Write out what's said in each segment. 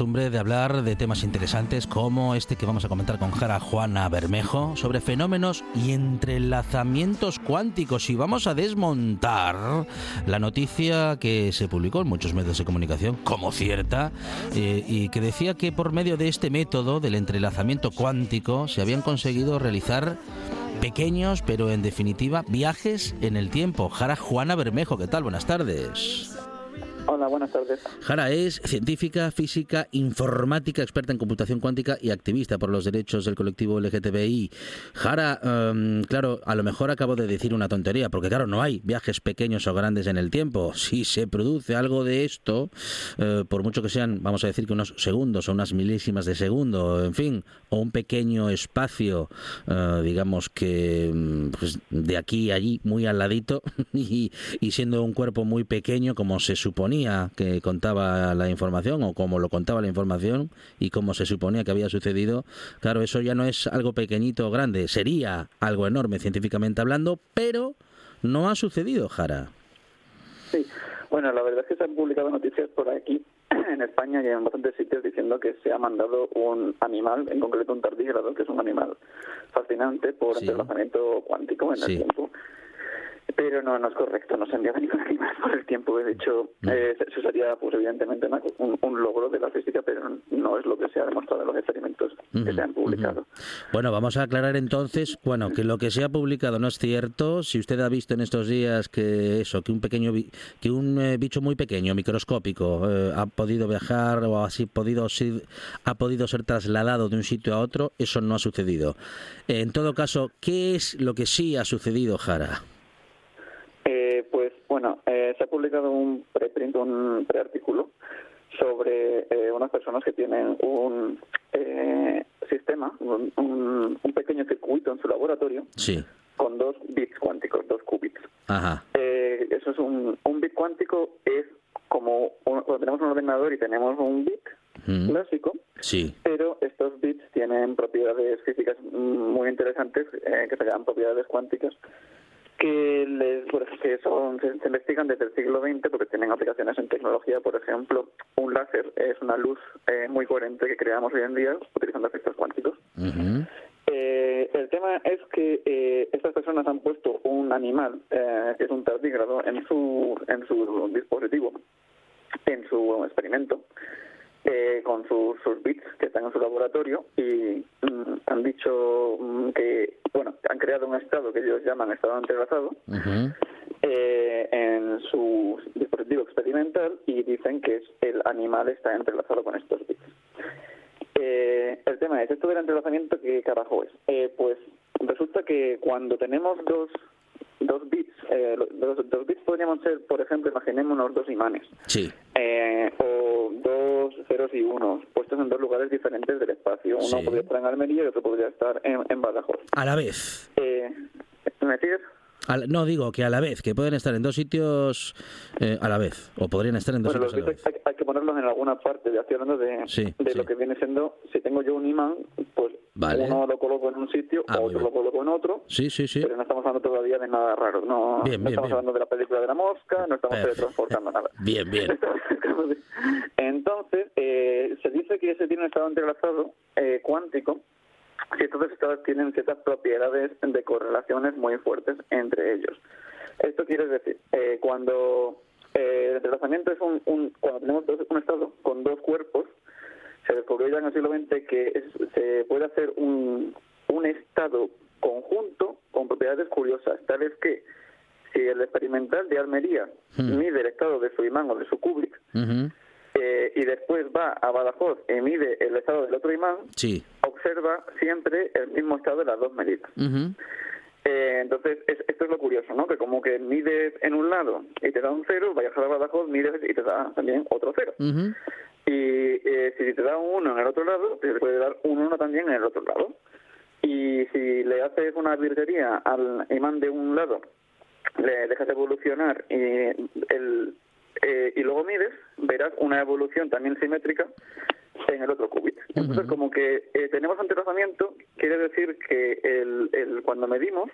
Costumbre de hablar de temas interesantes como este que vamos a comentar con Jara Juana Bermejo sobre fenómenos y entrelazamientos cuánticos. Y vamos a desmontar la noticia que se publicó en muchos medios de comunicación como cierta eh, y que decía que por medio de este método del entrelazamiento cuántico se habían conseguido realizar pequeños, pero en definitiva, viajes en el tiempo. Jara Juana Bermejo, ¿qué tal? Buenas tardes. Hola, buenas tardes. Jara es científica, física, informática, experta en computación cuántica y activista por los derechos del colectivo LGTBI. Jara, em, claro, a lo mejor acabo de decir una tontería, porque claro, no hay viajes pequeños o grandes en el tiempo. Si se produce algo de esto, eh, por mucho que sean, vamos a decir que unos segundos o unas milísimas de segundo, en fin, o un pequeño espacio, eh, digamos que mm, pues, de aquí a allí, muy al ladito, y siendo un cuerpo muy pequeño, como se suponía que contaba la información o como lo contaba la información y como se suponía que había sucedido, claro, eso ya no es algo pequeñito o grande, sería algo enorme científicamente hablando, pero no ha sucedido, Jara. Sí, bueno, la verdad es que se han publicado noticias por aquí en España y en bastantes sitios diciendo que se ha mandado un animal, en concreto un tardígrado, que es un animal fascinante por sí. entrelazamiento cuántico en el tiempo. Pero no, no es correcto, no se envía ningún animal por el tiempo. De hecho, eh, eso sería, pues evidentemente, un, un, logro de la física, pero no es lo que se ha demostrado en los experimentos que se han publicado. Bueno, vamos a aclarar entonces, bueno, que lo que se ha publicado no es cierto. Si usted ha visto en estos días que eso, que un pequeño, que un eh, bicho muy pequeño, microscópico, eh, ha podido viajar o así podido ha podido ser trasladado de un sitio a otro, eso no ha sucedido. En todo caso, ¿qué es lo que sí ha sucedido, Jara? Eh, se ha publicado un preprint, un preartículo sobre eh, unas personas que tienen un eh, sistema, un, pequeño circuito en su laboratorio con dos bits cuánticos, dos qubits. eso es un, un bit cuántico, es como cuando tenemos un ordenador y tenemos un bit clásico, sí. pero estos bits tienen propiedades físicas muy interesantes que se llaman propiedades cuánticas que, les, que son, se, investigan desde el siglo XX porque tienen aplicaciones en tecnología. Por ejemplo, un láser es una luz eh, muy coherente que creamos hoy en día utilizando efectos cuánticos. eh, el tema es que eh, estas personas han puesto un animal, eh, que es un tardígrado, en su, en su dispositivo, en su experimento, eh, con sus, bits que están en su laboratorio y mm, han dicho mm, que, bueno, han creado un estado que ellos llaman estado entrelazado eh, en su dispositivo experimental y dicen que es, el animal está entrelazado con estos bits. Eh, el tema es, esto del entrelazamiento, ¿qué carajo es? Eh, pues resulta que cuando tenemos dos dos bits, eh, los, dos bits podríamos ser, por ejemplo, imaginémonos dos imanes. Sí. Eh, o dos ceros y unos, puestos en dos lugares diferentes del espacio. Uno podría estar en Almería y otro podría estar en, en Badajoz. A la vez. Eh, ¿Me sigues? No, digo que a la vez, que pueden estar en dos sitios eh, a la vez, o podrían estar en dos sitios a la vez. Hay, que ponerlos en alguna parte, ya estoy hablando de, de lo que viene siendo, si tengo yo un imán, pues uno lo coloco en un sitio, ah, otro lo coloco en otro, sí, sí, sí. pero no estamos hablando todavía de nada raro, no, bien, no estamos hablando de la película de la mosca, no estamos teletransportando nada. Bien, bien. Entonces, eh, se dice que ese tiene un estado entrelazado eh, cuántico, si estos estados tienen ciertas propiedades de correlaciones muy fuertes entre ellos. Esto quiere decir, eh, cuando Eh, el entrelazamiento es un, un, cuando tenemos un estado con dos cuerpos, se descubrió ya en el siglo XX que se puede hacer un, un estado conjunto con propiedades curiosas, tales que si el experimental de Almería mide el estado de su imán o de su Kubrick. Eh, y después va a Badajoz y mide el estado del otro imán, Sí. observa siempre el mismo estado de las dos medidas. Eh, entonces, es- esto es lo curioso, ¿no? Que como que mides en un lado y te da un cero, vayas a Badajoz, mides y te da también otro cero. Y eh, si te da un 1 en el otro lado, te puede dar un 1 también en el otro lado. Y si le haces una virguería al imán de un lado, le dejas evolucionar y, el, eh, y luego mides, verás una evolución también simétrica en el otro qubit. Entonces, como que eh, tenemos entrelazamiento, quiere decir que el, el, cuando medimos,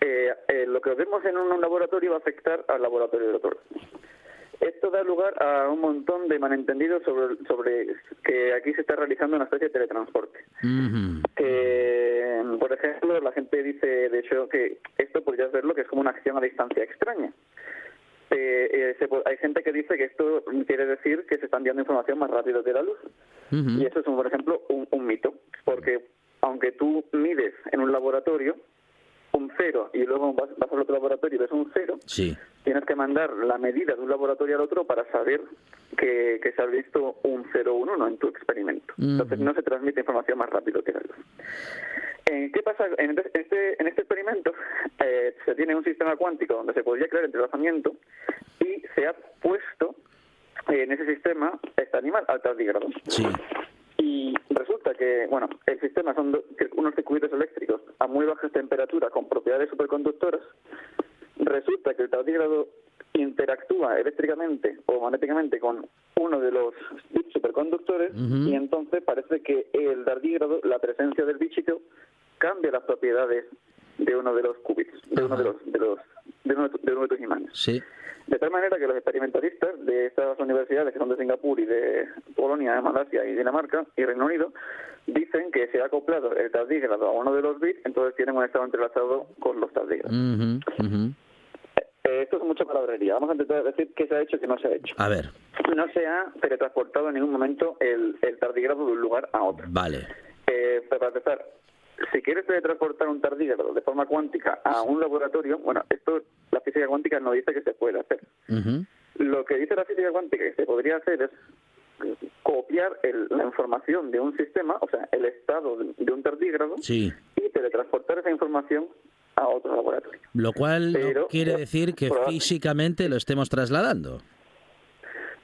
eh, eh, lo que vemos en un laboratorio va a afectar al laboratorio del otro. Esto da lugar a un montón de malentendidos sobre, sobre que aquí se está realizando una especie de teletransporte. Que, por ejemplo, la gente dice, de hecho, que esto podrías verlo que es como una acción a distancia extraña. Eh, eh, se hay gente que dice que esto quiere decir que se está enviando información más rápido que la luz. Y eso es, un, por ejemplo, un, un mito, porque aunque tú mides en un laboratorio un cero y luego vas, vas al otro laboratorio y ves un cero, Sí. tienes que mandar la medida de un laboratorio al otro para saber que, que se ha visto un 0 o un 1 en tu experimento. Entonces no se transmite información más rápido que la luz. Eh, ¿Qué pasa? En este, este- en este experimento eh, se tiene un sistema cuántico donde se podría crear entrelazamiento y se ha puesto en ese sistema este animal al tardígrado. Sí. Y resulta que, bueno, el sistema son do- unos circuitos eléctricos a muy bajas temperaturas con propiedades superconductoras. Resulta que el tardígrado interactúa eléctricamente o magnéticamente con uno de los superconductores y entonces parece que el tardígrado, la presencia del bichito, cambia las propiedades de uno de los qubits, de uno de los de los de uno de uno de tus imanes. Sí. De tal manera que los experimentalistas de estas universidades, que son de Singapur y de Polonia, de Malasia y Dinamarca y Reino Unido, dicen que se ha acoplado el tardígrado a uno de los bits, entonces tienen un estado entrelazado con los tardígrados. Eh, esto es mucha palabrería. Vamos a intentar decir qué se ha hecho y qué no se ha hecho. A ver. No se ha teletransportado en ningún momento el, el tardígrado de un lugar a otro. Vale. Eh, para empezar, si quieres teletransportar un tardígrado de forma cuántica a un laboratorio, bueno, esto la física cuántica no dice que se puede hacer. Lo que dice la física cuántica que se podría hacer es copiar el- la información de un sistema, o sea, el estado de, de un tardígrado, Sí. y teletransportar esa información a otro laboratorio. Lo cual no quiere decir que físicamente lo estemos trasladando.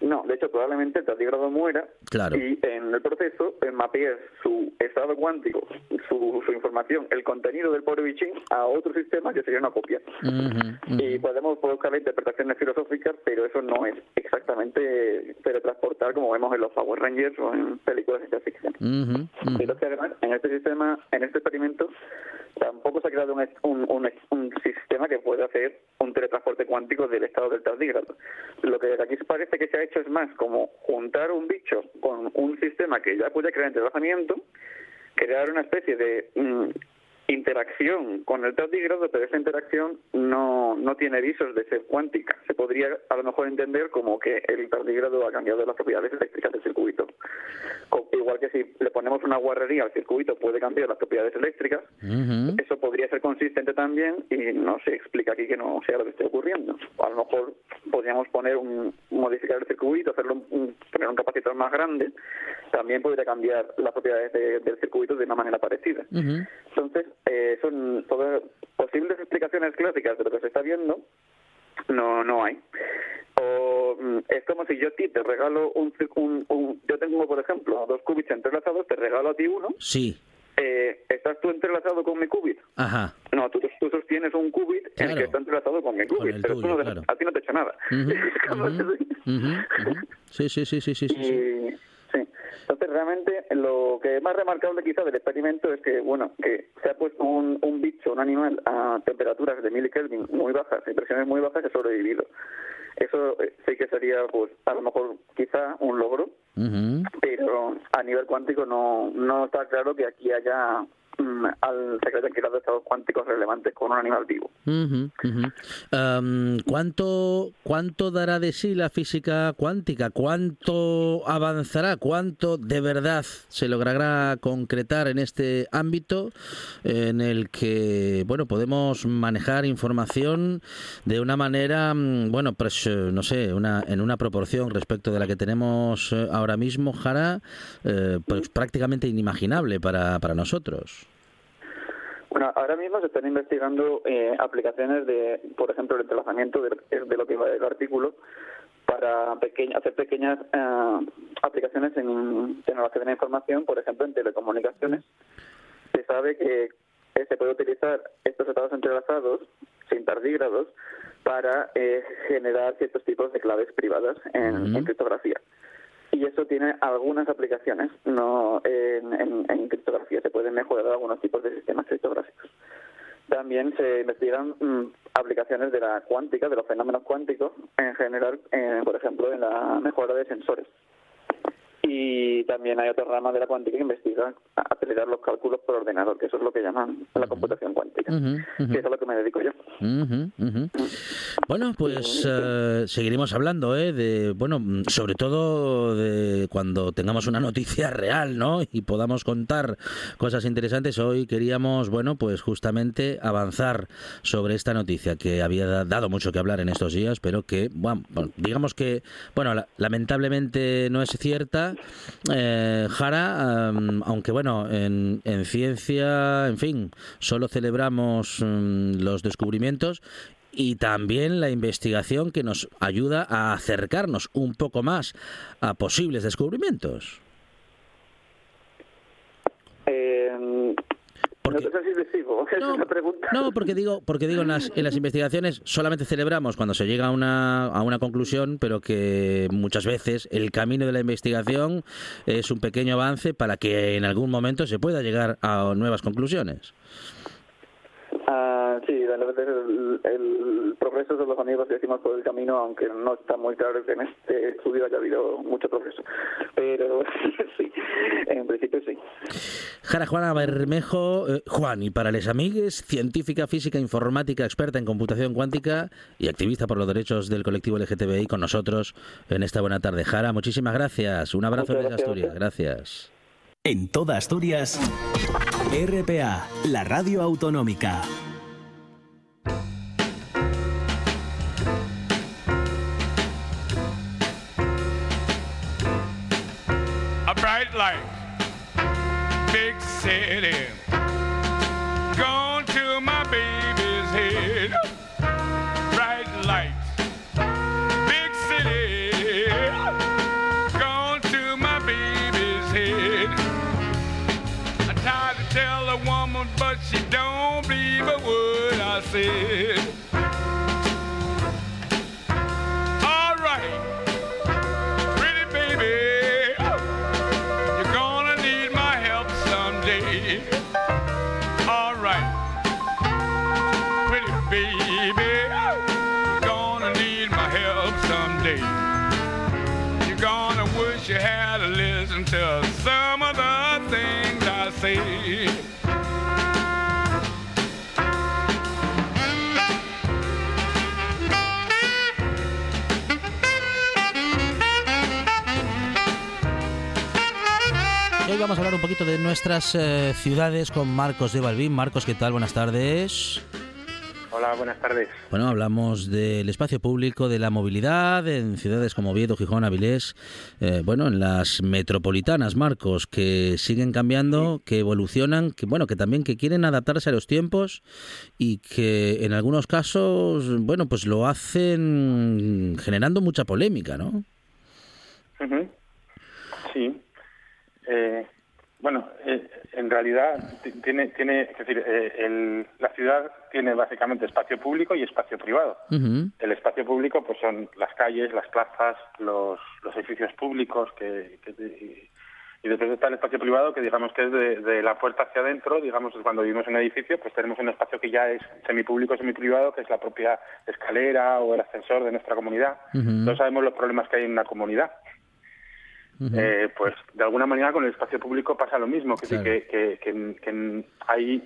No, de hecho, probablemente el tardígrado muera Claro. y en el proceso mapees su estado cuántico, su, su información, el contenido del pobre bichín a otro sistema que sería una copia. Ujú, Y podemos buscar interpretaciones filosóficas, pero eso no es exactamente teletransportar como vemos en los Power Rangers o en películas de ciencia ficción. Pero que además, en este sistema, en este experimento, tampoco se ha creado un, un, un, un sistema que pueda hacer un teletransporte cuántico del estado del tardígrado. Lo que aquí parece que se ha hecho es más como juntar un bicho con un sistema que ya puede crear entrelazamiento, crear una especie de mm, interacción con el tardígrado, pero esa interacción no, no tiene visos de ser cuántica. Se podría a lo mejor entender como que el tardígrado ha cambiado las propiedades eléctricas del circuito. Igual que si le ponemos una guarrería al circuito puede cambiar las propiedades eléctricas, eso podría ser consistente también y no se explica aquí que no sea lo que esté ocurriendo. A lo mejor podríamos poner un, modificar el circuito, hacerlo un, poner un capacitor más grande, también podría cambiar las propiedades de- del circuito de una manera parecida. Entonces, eh, son posibles explicaciones clásicas de lo que se está viendo, no no hay. O mm, es como si yo a ti te regalo un, un, un- yo tengo por ejemplo dos qubits entrelazados, te regalo a ti uno, Sí. eh, ¿estás tú entrelazado con mi qubit? Ajá. No, tú, tú sostienes un qubit en el Claro. que está entrelazado con mi Con qubit, el pero tuyo, tú no- claro. a ti no te he hecho nada. Sí, sí, sí, sí, sí, sí, sí. Y, sí. Entonces, realmente, lo que es más remarcable quizá del experimento es que, bueno, que se ha puesto un, un bicho, un animal, a temperaturas de milikelvin muy bajas, y presiones muy bajas, y ha sobrevivido. Eso eh, sí que sería, pues, a lo mejor quizá un logro, pero a nivel cuántico no, no está claro que aquí haya al se creen que los estados cuánticos relevantes con un animal vivo. Em, ¿cuánto, ¿Cuánto dará de sí la física cuántica? ¿Cuánto avanzará? ¿Cuánto de verdad se logrará concretar en este ámbito en el que bueno podemos manejar información de una manera, mm, bueno, pues eh, no sé, una, en una proporción respecto de la que tenemos eh, ahora mismo, Jara, eh, pues prácticamente inimaginable para, para nosotros. Bueno, ahora mismo se están investigando eh, aplicaciones de, por ejemplo, el entrelazamiento de, de, lo que va del artículo para hacer pequeñas eh, aplicaciones en tecnología de la información, por ejemplo, en telecomunicaciones. Se sabe que se puede utilizar estos estados entrelazados, sin tardígrados, para eh, generar ciertos tipos de claves privadas en criptografía y eso tiene algunas aplicaciones. No en, criptografía se pueden mejorar algunos tipos de sistemas criptográficos. También se investigan mm, aplicaciones de la cuántica, de los fenómenos cuánticos, en general, eh, por ejemplo, en la mejora de sensores. Y también hay otra rama de la cuántica que investiga acelerar los cálculos por ordenador, que eso es lo que llaman la computación cuántica, que eso es a lo que me dedico yo. Bueno, pues eh, seguiremos hablando, ¿eh? De, bueno, sobre todo de cuando tengamos una noticia real, ¿no? Y podamos contar cosas interesantes. Hoy queríamos, bueno, pues justamente avanzar sobre esta noticia que había dado mucho que hablar en estos días, pero que, bueno, digamos que, bueno, lamentablemente no es cierta eh, Jara, aunque bueno, en, ciencia, en fin, solo celebramos mm, los descubrimientos y también la investigación que nos ayuda a acercarnos un poco más a posibles descubrimientos. Eh, no, porque digo, porque digo en las, en las investigaciones solamente celebramos cuando se llega a una, a una conclusión, pero que muchas veces el camino de la investigación es un pequeño avance para que en algún momento se pueda llegar a nuevas conclusiones. Sí, el, el, progreso de los amigos que decimos por el camino, aunque no está muy claro que en este estudio haya habido mucho progreso. Pero sí, en principio sí. Jara Juana Bermejo, eh, Juan, y para les amigues, científica física informática, experta en computación cuántica y activista por los derechos del colectivo LGTBI con nosotros en esta buena tarde. Jara, muchísimas gracias. Un abrazo desde Asturias. Gracias. En toda Asturias, RPA, la radio autonómica. A bright light, big city, poquito de nuestras eh, ciudades con Marcos de Balbín. Marcos, ¿qué tal? Buenas tardes. Hola, buenas tardes. Bueno, hablamos del espacio público, de la movilidad en ciudades como Oviedo, Gijón, Avilés, eh, bueno, en las metropolitanas, Marcos, que siguen cambiando, que evolucionan, que bueno, que también que quieren adaptarse a los tiempos y que en algunos casos, bueno, pues lo hacen generando mucha polémica, ¿no? Sí, eh, bueno, eh, en realidad tiene, tiene es decir, eh, la ciudad tiene básicamente espacio público y espacio privado. El espacio público, pues son las calles, las plazas, los, los edificios públicos, que, y después está el espacio privado, que digamos que es de, la puerta hacia adentro, digamos cuando vivimos en un edificio, pues tenemos un espacio que ya es semipúblico, semiprivado, que es la propia escalera o el ascensor de nuestra comunidad. No sabemos los problemas que hay en una comunidad. Eh, pues de alguna manera con el espacio público pasa lo mismo, que, que, que, que, hay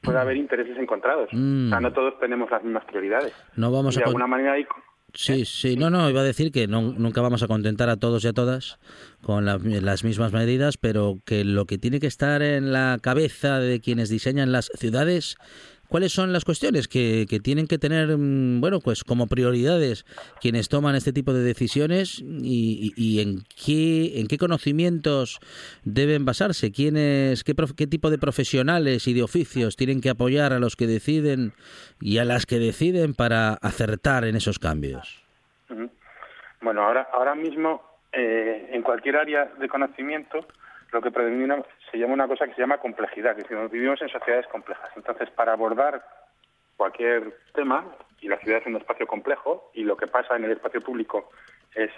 puede haber intereses encontrados. O sea, mm. no todos tenemos las mismas prioridades. No vamos de alguna manera hay Sí, sí, no, no, iba a decir que no, nunca vamos a contentar a todos y a todas con las mismas medidas, pero que lo que tiene que estar en la cabeza de quienes diseñan las ciudades ¿Cuáles son las cuestiones que, que, tienen que tener, mm, bueno, pues como prioridades quienes toman este tipo de decisiones y, y, en qué en qué conocimientos deben basarse? ¿Quiénes, qué, qué tipo de profesionales y de oficios tienen que apoyar a los que deciden y a las que deciden para acertar en esos cambios? Bueno, ahora ahora mismo eh, en cualquier área de conocimiento lo que predomina se llama una cosa que se llama complejidad, que decir, vivimos en sociedades complejas. Entonces, para abordar cualquier tema, y la ciudad es un espacio complejo, y lo que pasa en el espacio público es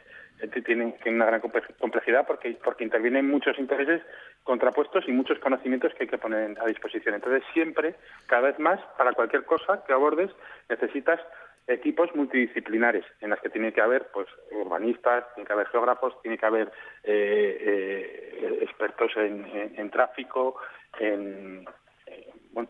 tiene, tiene una gran complejidad porque, porque intervienen muchos intereses contrapuestos y muchos conocimientos que hay que poner a disposición. Entonces, siempre, cada vez más, para cualquier cosa que abordes, necesitas equipos multidisciplinares en las que tiene que haber pues urbanistas, tiene que haber geógrafos, tiene que haber eh, eh, expertos en, tráfico, en,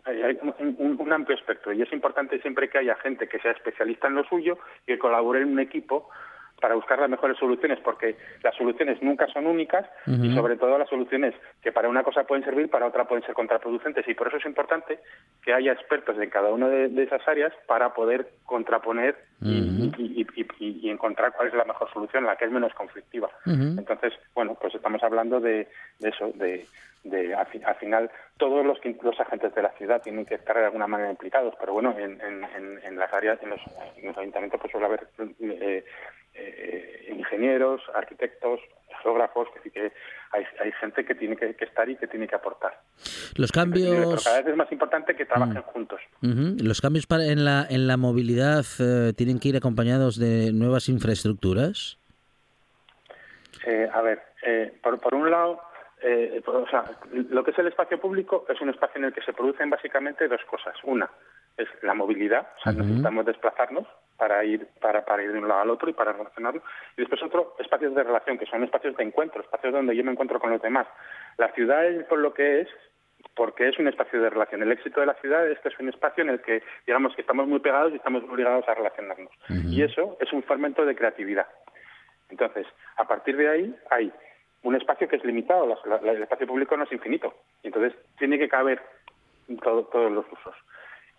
hay un, amplio espectro. Y es importante siempre que haya gente que sea especialista en lo suyo y que colabore en un equipo para buscar las mejores soluciones, porque las soluciones nunca son únicas y sobre todo las soluciones que para una cosa pueden servir, para otra pueden ser contraproducentes. Y por eso es importante que haya expertos en cada una de, esas áreas para poder contraponer y, encontrar cuál es la mejor solución, la que es menos conflictiva. Entonces, bueno, pues estamos hablando de, eso, de, de al, final todos los, los agentes de la ciudad tienen que estar de alguna manera implicados, pero bueno, en, en, las áreas, en los, ayuntamientos pues suele haber eh, eh, ingenieros, arquitectos, geógrafos, que que hay, hay gente que tiene que, estar y que tiene que aportar. Los cambios... cada vez es más importante que trabajen mm. juntos. Los cambios para, en, la, en la movilidad eh, tienen que ir acompañados de nuevas infraestructuras. A ver, por, por un lado, o sea, lo que es el espacio público es un espacio en el que se producen básicamente dos cosas. Una es la movilidad, o sea, necesitamos desplazarnos para ir para, para ir de un lado al otro y para relacionarlo. Y después otro, espacios de relación, que son espacios de encuentro, espacios donde yo me encuentro con los demás. La ciudad es por lo que es, porque es un espacio de relación. El éxito de la ciudad es que es un espacio en el que, digamos, que estamos muy pegados y estamos obligados a relacionarnos. Y eso es un fermento de creatividad. Entonces, a partir de ahí hay un espacio que es limitado, el espacio público no es infinito. Entonces, tiene que caber todos los usos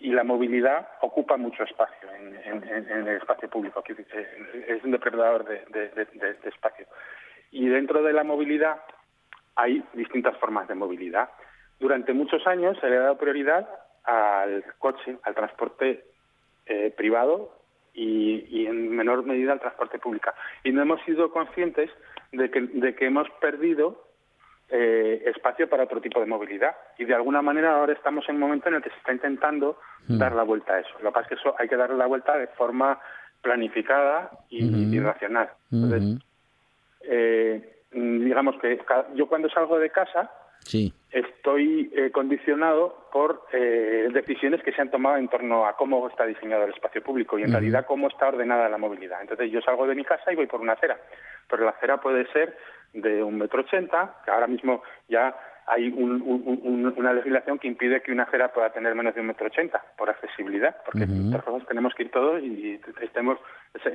y la movilidad ocupa mucho espacio en, el espacio público, es un depredador de, espacio. Y dentro de la movilidad hay distintas formas de movilidad. Durante muchos años se le ha dado prioridad al coche, al transporte eh, privado y, y, en menor medida al transporte público. Y no hemos sido conscientes de que, de que hemos perdido eh, espacio para otro tipo de movilidad. Y de alguna manera ahora estamos en un momento en el que se está intentando hmm. dar la vuelta a eso. Lo que pasa es que eso hay que darle la vuelta de forma planificada y, racional. Entonces, eh, digamos que yo cuando salgo de casa estoy eh, condicionado por decisiones que se han tomado en torno a cómo está diseñado el espacio público y en realidad cómo está ordenada la movilidad. Entonces yo salgo de mi casa y voy por una acera, pero la acera puede ser de un metro ochenta, que ahora mismo ya hay una legislación que impide que una acera pueda tener menos de un metro ochenta por accesibilidad, porque nosotros tenemos que ir todos y, estemos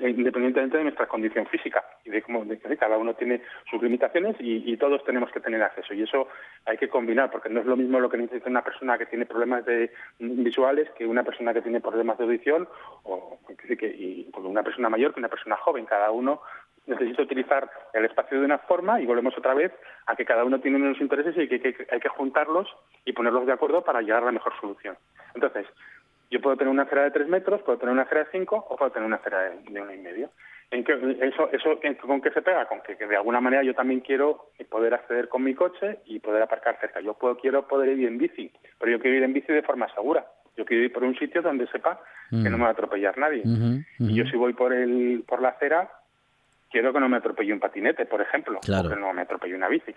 independientemente de nuestra condición física y de cómo cada uno tiene sus limitaciones y, todos tenemos que tener acceso. Y eso hay que combinar porque no es lo mismo lo que necesita una persona que tiene problemas de visuales que una persona que tiene problemas de audición o que, y, una persona mayor que una persona joven. Cada uno necesito utilizar el espacio de una forma y volvemos otra vez a que cada uno tiene unos intereses y que, hay que juntarlos y ponerlos de acuerdo para llegar a la mejor solución. Entonces, yo puedo tener una acera de tres metros, puedo tener una acera de cinco o puedo tener una acera de, uno y medio. ¿En qué, eso, eso ¿Con qué se pega? Con que, de alguna manera yo también quiero poder acceder con mi coche y poder aparcar cerca. Yo puedo, quiero poder ir en bici, pero yo quiero ir en bici de forma segura. Yo quiero ir por un sitio donde sepa que no me va a atropellar nadie. Y yo si voy por, el, por la acera, quiero que no me atropelle un patinete, por ejemplo, o que no me atropelle una bici.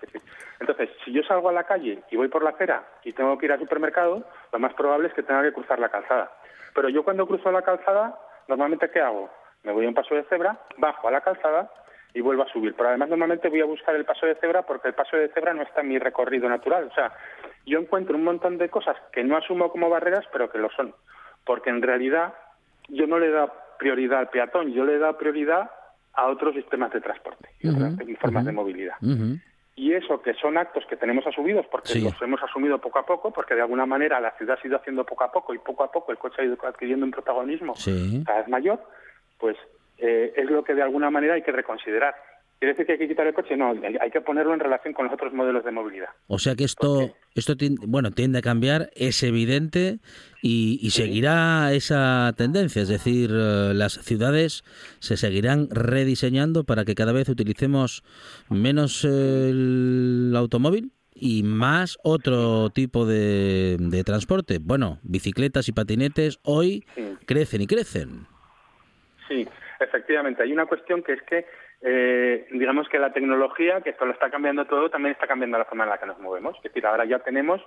Entonces, si yo salgo a la calle y voy por la acera y tengo que ir al supermercado, lo más probable es que tenga que cruzar la calzada. Pero yo cuando cruzo la calzada, normalmente ¿qué hago? Me voy a un paso de cebra, bajo a la calzada y vuelvo a subir. Pero además normalmente voy a buscar el paso de cebra porque el paso de cebra no está en mi recorrido natural. O sea, yo encuentro un montón de cosas que no asumo como barreras, pero que lo son. Porque en realidad yo no le da prioridad al peatón, yo le he dado prioridad a otros sistemas de transporte y otras formas de movilidad. Y eso que son actos que tenemos asumidos, porque los hemos asumido poco a poco, porque de alguna manera la ciudad ha ido haciendo poco a poco y poco a poco el coche ha ido adquiriendo un protagonismo cada vez mayor, pues eh, es lo que de alguna manera hay que reconsiderar. ¿Quiere decir que hay que quitar el coche? No, hay que ponerlo en relación con los otros modelos de movilidad. O sea que esto, esto bueno, tiende a cambiar, es evidente y, seguirá esa tendencia. Es decir, eh, las ciudades se seguirán rediseñando para que cada vez utilicemos menos el automóvil y más otro tipo de, transporte. Bueno, bicicletas y patinetes hoy crecen y crecen. Sí, efectivamente. Hay una cuestión que es que eh, digamos que la tecnología, que esto lo está cambiando todo, también está cambiando la forma en la que nos movemos. Es decir, ahora ya tenemos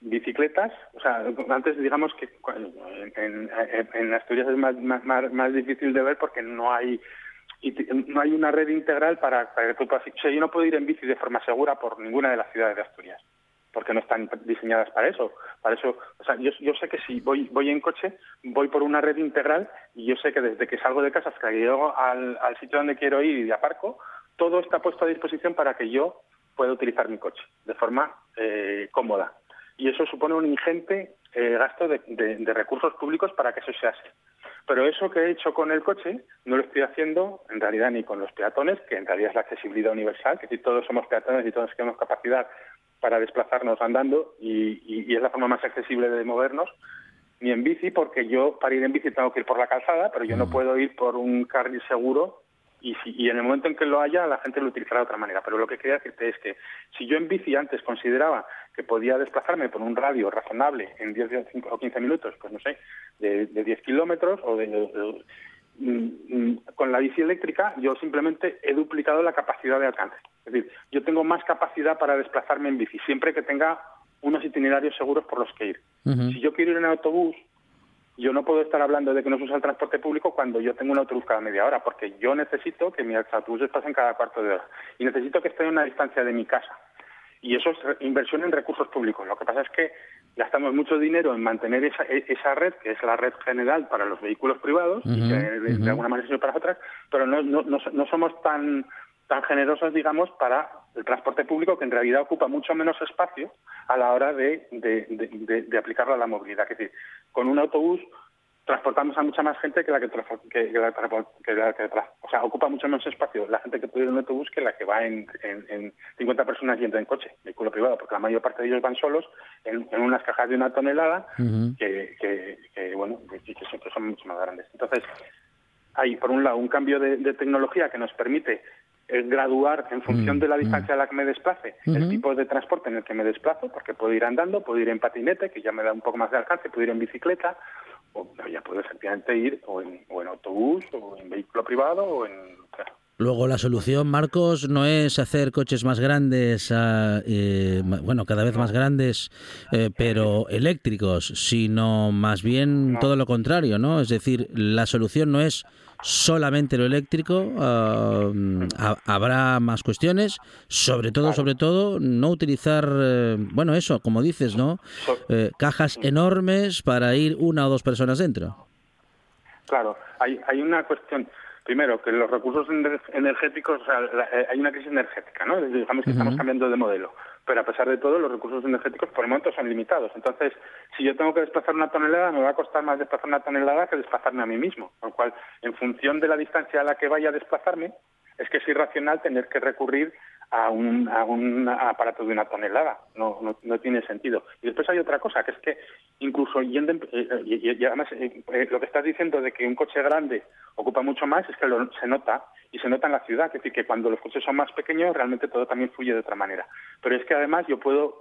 bicicletas, o sea, antes digamos que en, Asturias es más, más, más, difícil de ver porque no hay no hay una red integral para, para que tú puedas... O sea, yo no puedo ir en bici de forma segura por ninguna de las ciudades de Asturias porque no están diseñadas para eso. Para eso, o sea, yo, sé que si voy, voy en coche, voy por una red integral y yo sé que desde que salgo de casa hasta que llego al, sitio donde quiero ir y aparco, todo está puesto a disposición para que yo pueda utilizar mi coche de forma eh, cómoda. Y eso supone un ingente eh, gasto de, recursos públicos para que eso sea así. Pero eso que he hecho con el coche no lo estoy haciendo en realidad ni con los peatones, que en realidad es la accesibilidad universal, que si todos somos peatones y todos tenemos capacidad para desplazarnos andando y, es la forma más accesible de movernos, ni en bici, porque yo para ir en bici tengo que ir por la calzada, pero yo no mm. puedo ir por un carril seguro y, si, y en el momento en que lo haya la gente lo utilizará de otra manera. Pero lo que quería decirte es que si yo en bici antes consideraba que podía desplazarme por un radio razonable en 10 o 15 minutos, pues no sé, de, de 10 kilómetros o de con la bici eléctrica yo simplemente he duplicado la capacidad de alcance. Es decir, yo tengo más capacidad para desplazarme en bici, siempre que tenga unos itinerarios seguros por los que ir. Si yo quiero ir en autobús, yo no puedo estar hablando de que no se usa el transporte público cuando yo tengo un autobús cada media hora, porque yo necesito que mi autobús pasen cada cuarto de hora y necesito que esté a una distancia de mi casa. Y eso es inversión en recursos públicos. Lo que pasa es que gastamos mucho dinero en mantener esa, e, esa red, que es la red general para los vehículos privados, y que de, alguna manera sirve para otras, pero no, no, no, somos tan tan generosos, digamos, para el transporte público, que en realidad ocupa mucho menos espacio a la hora de, de, de aplicarlo a la movilidad. Es decir, con un autobús transportamos a mucha más gente que la que, que, la, que, o sea, ocupa mucho menos espacio la gente que puede ir en autobús que la que va en, en, 50 personas yendo en coche, vehículo privado, porque la mayor parte de ellos van solos en, unas cajas de una tonelada que, que, bueno, que, siempre son mucho más grandes. Entonces, hay, por un lado, un cambio de, tecnología que nos permite eh, graduar en función de la distancia a la que me desplace el tipo de transporte en el que me desplazo, porque puedo ir andando, puedo ir en patinete, que ya me da un poco más de alcance, puedo ir en bicicleta, o ya puedo efectivamente ir o en, o en autobús, o en vehículo privado, o en... Luego la solución, Marcos, no es hacer coches más grandes, ah, eh, bueno, cada vez más grandes, eh, pero eléctricos, sino más bien todo lo contrario, ¿no? Es decir, la solución no es solamente lo eléctrico, ah, habrá más cuestiones, sobre todo, sobre todo, no utilizar, eh, bueno, eso, como dices, ¿no? Eh, cajas enormes para ir una o dos personas dentro. Claro, hay, hay una cuestión. Primero, que los recursos energéticos, o sea, eh, hay una crisis energética, ¿no? Digamos que estamos cambiando de modelo pero a pesar de todo los recursos energéticos por el momento son limitados. Entonces, si yo tengo que desplazar una tonelada, me va a costar más desplazar una tonelada que desplazarme a mí mismo. Con lo cual, en función de la distancia a la que vaya a desplazarme, es que es irracional tener que recurrir a un, a un aparato de una tonelada. No, no, tiene sentido. Y después hay otra cosa, que es que incluso yendo, eh, y, además eh, eh, lo que estás diciendo de que un coche grande ocupa mucho más es que se nota y se nota en la ciudad. Es decir, que cuando los coches son más pequeños realmente todo también fluye de otra manera. Pero es que además yo puedo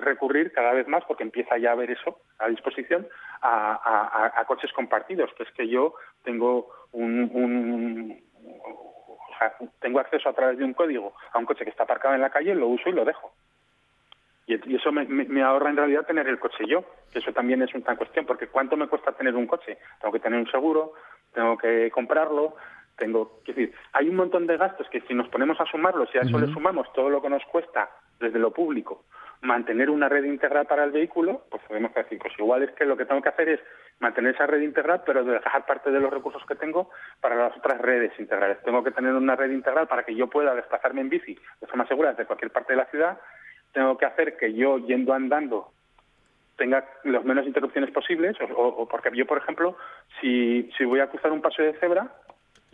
recurrir cada vez más, porque empieza ya a haber eso a disposición, a, a coches compartidos, que es que yo tengo un, un tengo acceso a través de un código a un coche que está aparcado en la calle, lo uso y lo dejo. Y, eso me, ahorra en realidad tener el coche yo, que eso también es una cuestión, porque ¿cuánto me cuesta tener un coche? Tengo que tener un seguro, tengo que comprarlo, tengo, que decir, hay un montón de gastos que si nos ponemos a sumarlos y a eso le sumamos todo lo que nos cuesta desde lo público mantener una red integral para el vehículo, pues podemos decir, pues igual es que lo que tengo que hacer es mantener esa red integral, pero dejar parte de los recursos que tengo para las otras redes integrales. Tengo que tener una red integral para que yo pueda desplazarme en bici de forma segura desde cualquier parte de la ciudad. Tengo que hacer que yo, yendo andando, tenga las menos interrupciones posibles, o, porque yo, por ejemplo, si, si voy a cruzar un paso de cebra,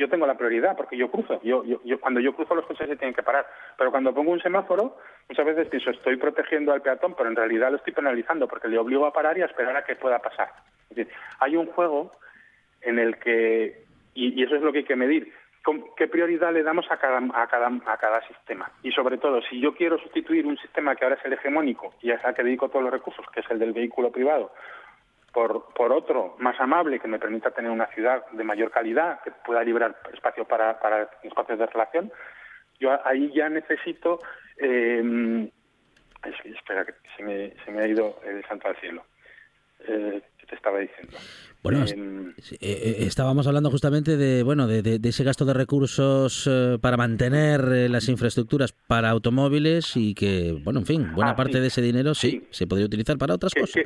yo tengo la prioridad porque yo cruzo. Yo, yo, cuando yo cruzo los coches se tienen que parar. Pero cuando pongo un semáforo, muchas veces pienso estoy protegiendo al peatón, pero en realidad lo estoy penalizando porque le obligo a parar y a esperar a que pueda pasar. Es decir, hay un juego en el que, y, eso es lo que hay que medir, qué prioridad le damos a cada, a, cada, a cada sistema. Y sobre todo, si yo quiero sustituir un sistema que ahora es el hegemónico y es al que dedico todos los recursos, que es el del vehículo privado, por, por otro más amable que me permita tener una ciudad de mayor calidad, que pueda liberar espacio para, para espacios de relación, yo ahí ya necesito. Eh, espera, que se me, se me ha ido el santo al cielo. Eh, ¿Qué te estaba diciendo? Bueno, em, eh, eh, estábamos hablando justamente de bueno de, de, ese gasto de recursos para mantener las infraestructuras para automóviles y que bueno en fin buena ah, parte de ese dinero sí, se podría utilizar para otras cosas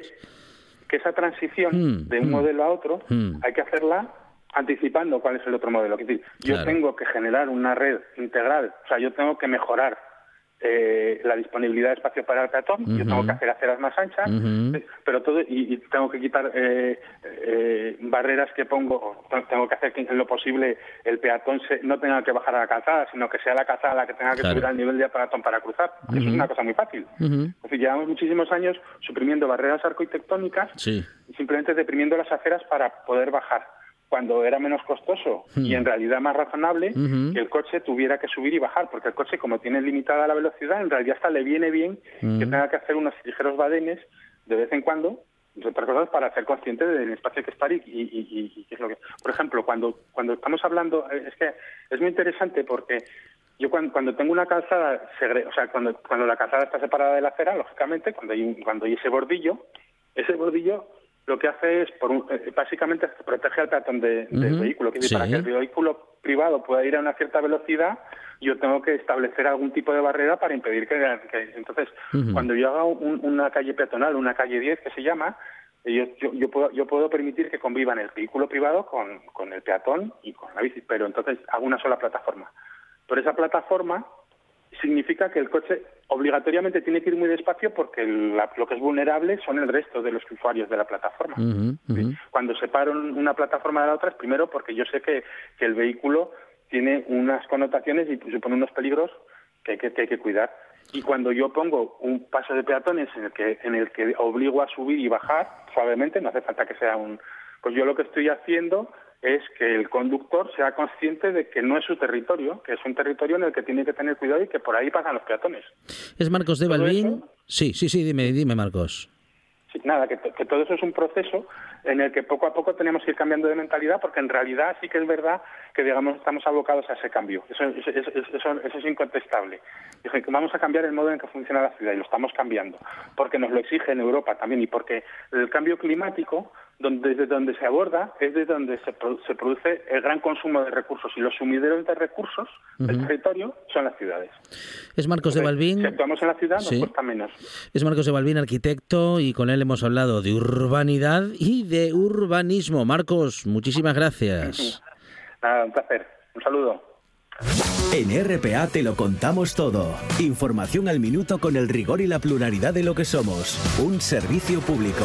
que esa transición hmm, de un hmm. modelo a otro hmm. hay que hacerla anticipando cuál es el otro modelo. Es decir, yo tengo que generar una red integral, o sea, yo tengo que mejorar eh, la disponibilidad de espacio para el peatón, yo tengo que hacer aceras más anchas, pero todo y, tengo que quitar eh, eh, barreras que pongo, tengo que hacer que en lo posible el peatón se, no tenga que bajar a la calzada, sino que sea la calzada la que tenga que subir al nivel de peatón para cruzar. Eso es una cosa muy fácil. llevamos muchísimos años suprimiendo barreras arquitectónicas y simplemente deprimiendo las aceras para poder bajar cuando era menos costoso y hmm. en realidad más razonable que el coche tuviera que subir y bajar, porque el coche como tiene limitada la velocidad, en realidad hasta le viene bien que hmm. tenga que hacer unos ligeros badenes de vez en cuando, para ser consciente del espacio que estar y, y, qué es lo que... Por ejemplo, cuando, cuando estamos hablando, eh, es que es muy interesante porque yo cuando, cuando tengo una calzada, o sea, cuando, cuando la calzada está separada de la acera, lógicamente, cuando hay, cuando hay ese bordillo, ese bordillo lo que hace es, por eh, básicamente, protege al peatón del vehículo. Que Para que el vehículo privado pueda ir a una cierta velocidad, yo tengo que establecer algún tipo de barrera para impedir que... entonces, cuando yo haga una calle peatonal, una calle 10 que se llama, yo, yo, puedo, yo puedo permitir que convivan el vehículo privado con, con el peatón y con la bici, pero entonces hago una sola plataforma. Por esa plataforma significa que el coche obligatoriamente tiene que ir muy despacio porque lo que es vulnerable son el resto de los usuarios de la plataforma. Cuando separo una plataforma de la otra es primero porque yo sé que, que el vehículo tiene unas connotaciones y supone unos peligros que hay que, que hay que cuidar. Y cuando yo pongo un paso de peatones en el que en el que obligo a subir y bajar suavemente, no hace falta que sea un pues yo lo que estoy haciendo es que el conductor sea consciente de que no es su territorio, que es un territorio en el que tiene que tener cuidado y que por ahí pasan los peatones. ¿Es Marcos de Balbín? Sí, sí, sí, dime, dime Marcos. Sí, nada, que, todo eso es un proceso en el que poco a poco tenemos que ir cambiando de mentalidad, porque en realidad sí que es verdad que, digamos, estamos abocados a ese cambio. Eso, es incontestable. vamos a cambiar el modo en que funciona la ciudad y lo estamos cambiando, porque nos lo exige en Europa también y porque el cambio climático donde, desde donde se aborda es desde donde se, se, produce el gran consumo de recursos y los sumideros de recursos del territorio son las ciudades. Es Marcos de Balbín. Si actuamos en la ciudad nos cuesta menos. Es Marcos de Balbín, arquitecto, y con él hemos hablado de urbanidad y de urbanismo. Marcos, muchísimas gracias. Nada, un placer. Un saludo. En RPA te lo contamos todo. Información al minuto con el rigor y la pluralidad de lo que somos. Un servicio público.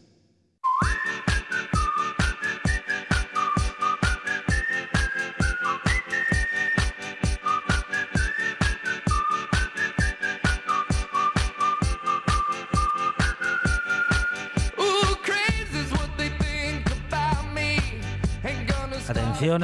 Atención,